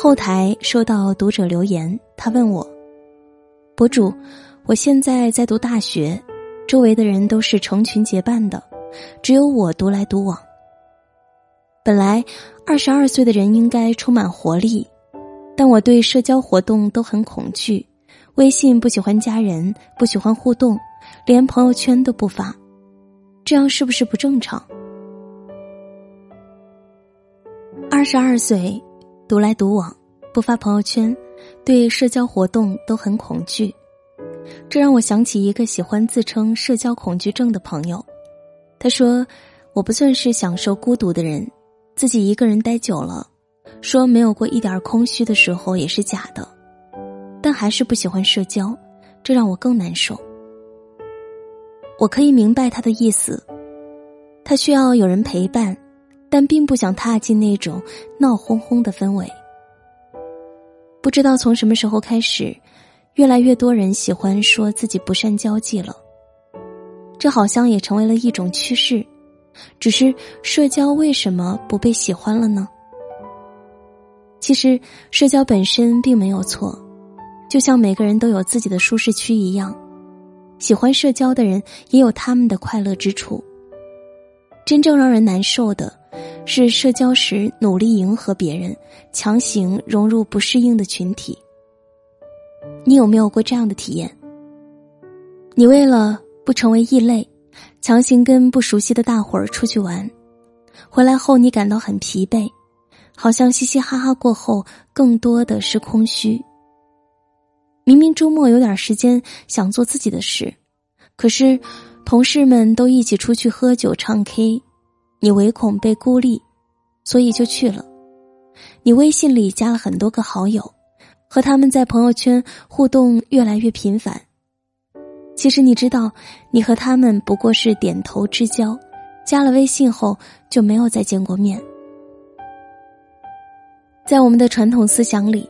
后台收到读者留言，他问我：“博主，我现在在读大学，周围的人都是成群结伴的，只有我独来独往。本来二十二岁的人应该充满活力，但我对社交活动都很恐惧，微信不喜欢加人，不喜欢互动，连朋友圈都不发，这样是不是不正常？二十二岁。”独来独往，不发朋友圈，对社交活动都很恐惧，这让我想起一个喜欢自称社交恐惧症的朋友。他说：“我不算是享受孤独的人，自己一个人待久了，说没有过一点空虚的时候也是假的，但还是不喜欢社交，这让我更难受。”我可以明白他的意思，他需要有人陪伴。但并不想踏进那种闹哄哄的氛围。不知道从什么时候开始，越来越多人喜欢说自己不善交际了。这好像也成为了一种趋势。只是社交为什么不被喜欢了呢？其实社交本身并没有错，就像每个人都有自己的舒适区一样，喜欢社交的人也有他们的快乐之处。真正让人难受的。是社交时努力迎合别人，强行融入不适应的群体。你有没有过这样的体验？你为了不成为异类，强行跟不熟悉的大伙儿出去玩，回来后你感到很疲惫，好像嘻嘻哈哈过后更多的是空虚。明明周末有点时间想做自己的事，可是同事们都一起出去喝酒唱 K。你唯恐被孤立，所以就去了。你微信里加了很多个好友，和他们在朋友圈互动越来越频繁。其实你知道，你和他们不过是点头之交，加了微信后就没有再见过面。在我们的传统思想里，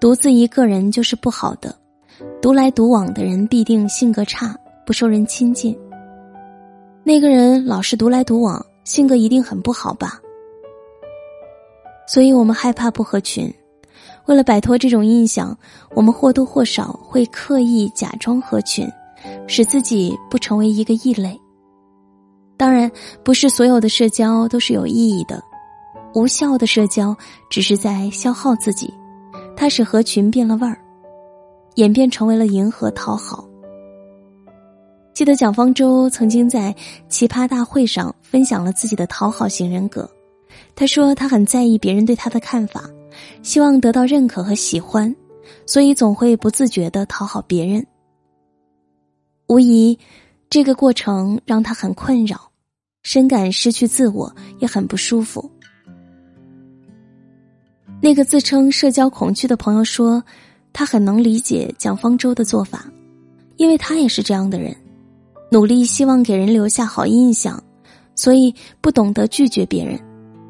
独自一个人就是不好的，独来独往的人必定性格差，不受人亲近。那个人老是独来独往。性格一定很不好吧，所以我们害怕不合群。为了摆脱这种印象，我们或多或少会刻意假装合群，使自己不成为一个异类。当然，不是所有的社交都是有意义的，无效的社交只是在消耗自己，它使合群变了味儿，演变成为了迎合讨好。记得蒋方舟曾经在奇葩大会上分享了自己的讨好型人格。他说他很在意别人对他的看法，希望得到认可和喜欢，所以总会不自觉的讨好别人。无疑，这个过程让他很困扰，深感失去自我，也很不舒服。那个自称社交恐惧的朋友说，他很能理解蒋方舟的做法，因为他也是这样的人。努力希望给人留下好印象，所以不懂得拒绝别人，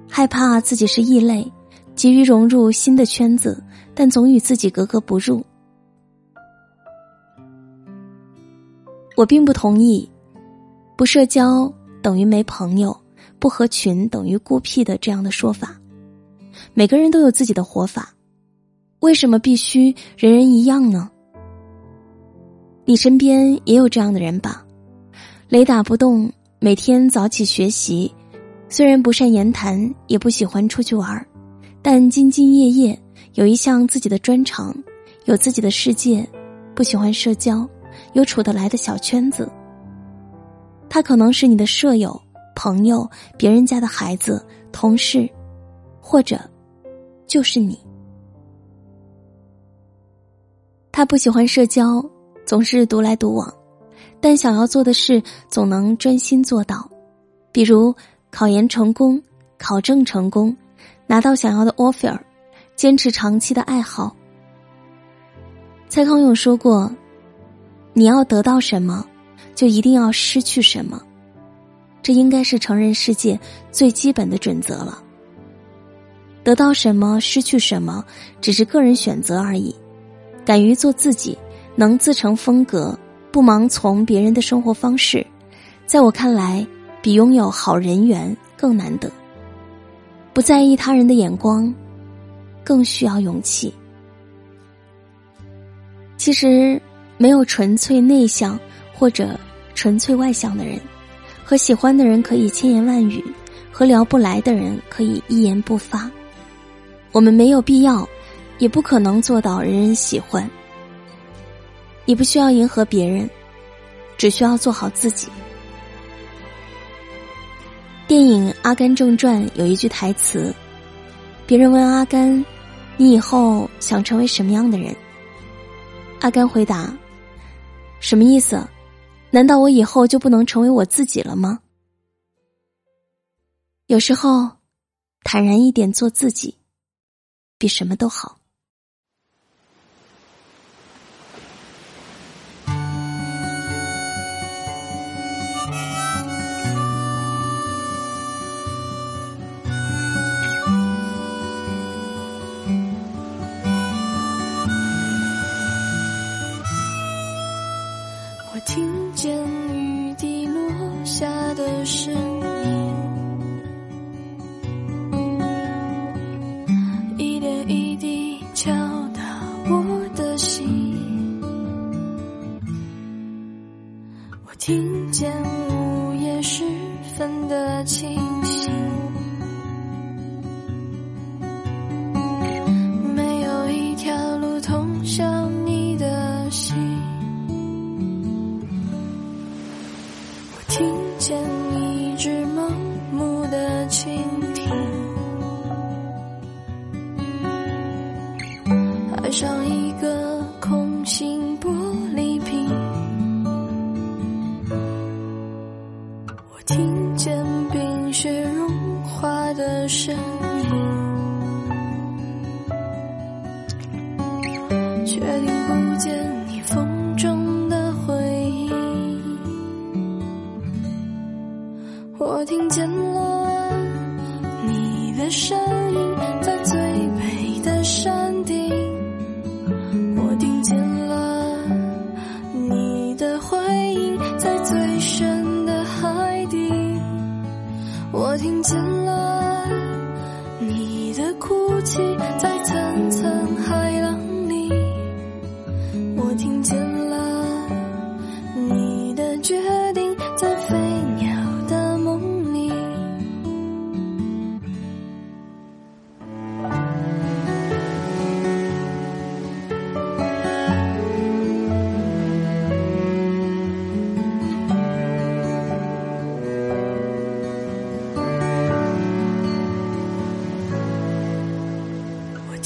害怕自己是异类，急于融入新的圈子，但总与自己格格不入。我并不同意“不社交等于没朋友，不合群等于孤僻”的这样的说法。每个人都有自己的活法，为什么必须人人一样呢？你身边也有这样的人吧？雷打不动，每天早起学习，虽然不善言谈，也不喜欢出去玩但兢兢业业，有一项自己的专长，有自己的世界，不喜欢社交，有处得来的小圈子。他可能是你的舍友、朋友、别人家的孩子、同事，或者就是你。他不喜欢社交，总是独来独往。但想要做的事总能专心做到，比如考研成功、考证成功、拿到想要的 offer、坚持长期的爱好。蔡康永说过：“你要得到什么，就一定要失去什么。”这应该是成人世界最基本的准则了。得到什么，失去什么，只是个人选择而已。敢于做自己，能自成风格。不盲从别人的生活方式，在我看来，比拥有好人缘更难得。不在意他人的眼光，更需要勇气。其实，没有纯粹内向或者纯粹外向的人，和喜欢的人可以千言万语，和聊不来的人可以一言不发。我们没有必要，也不可能做到人人喜欢。你不需要迎合别人，只需要做好自己。电影《阿甘正传》有一句台词：“别人问阿甘，你以后想成为什么样的人？”阿甘回答：“什么意思？难道我以后就不能成为我自己了吗？”有时候，坦然一点做自己，比什么都好。听见午夜时分的清醒，没有一条路通向你的心。我听见一只盲目的蜻蜓，爱上却听不见你风中的回音。我听见了你的声音，在最北的山顶。我听见了你的回音，在最深的海底。我听见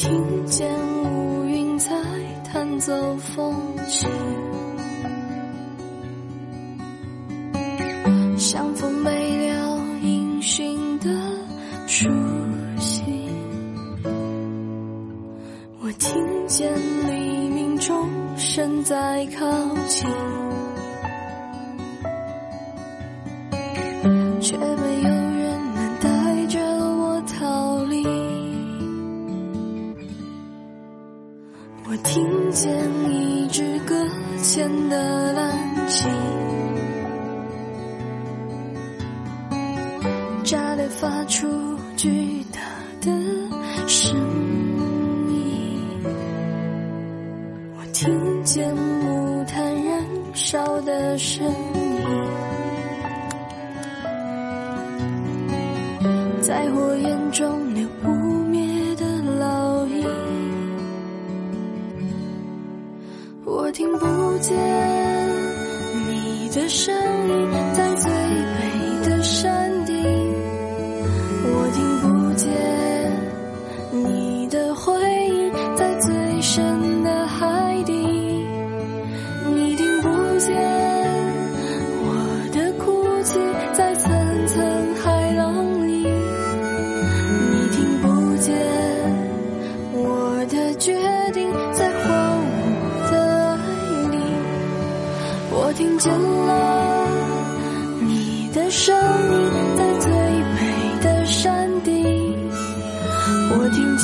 听见乌云在弹奏风琴，像风没了音讯的熟悉。我听见黎明钟声在靠近，却见一只搁浅的蓝鲸，炸裂发出巨大的声音。我听见木炭燃烧的声听不见你的声音，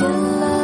见了。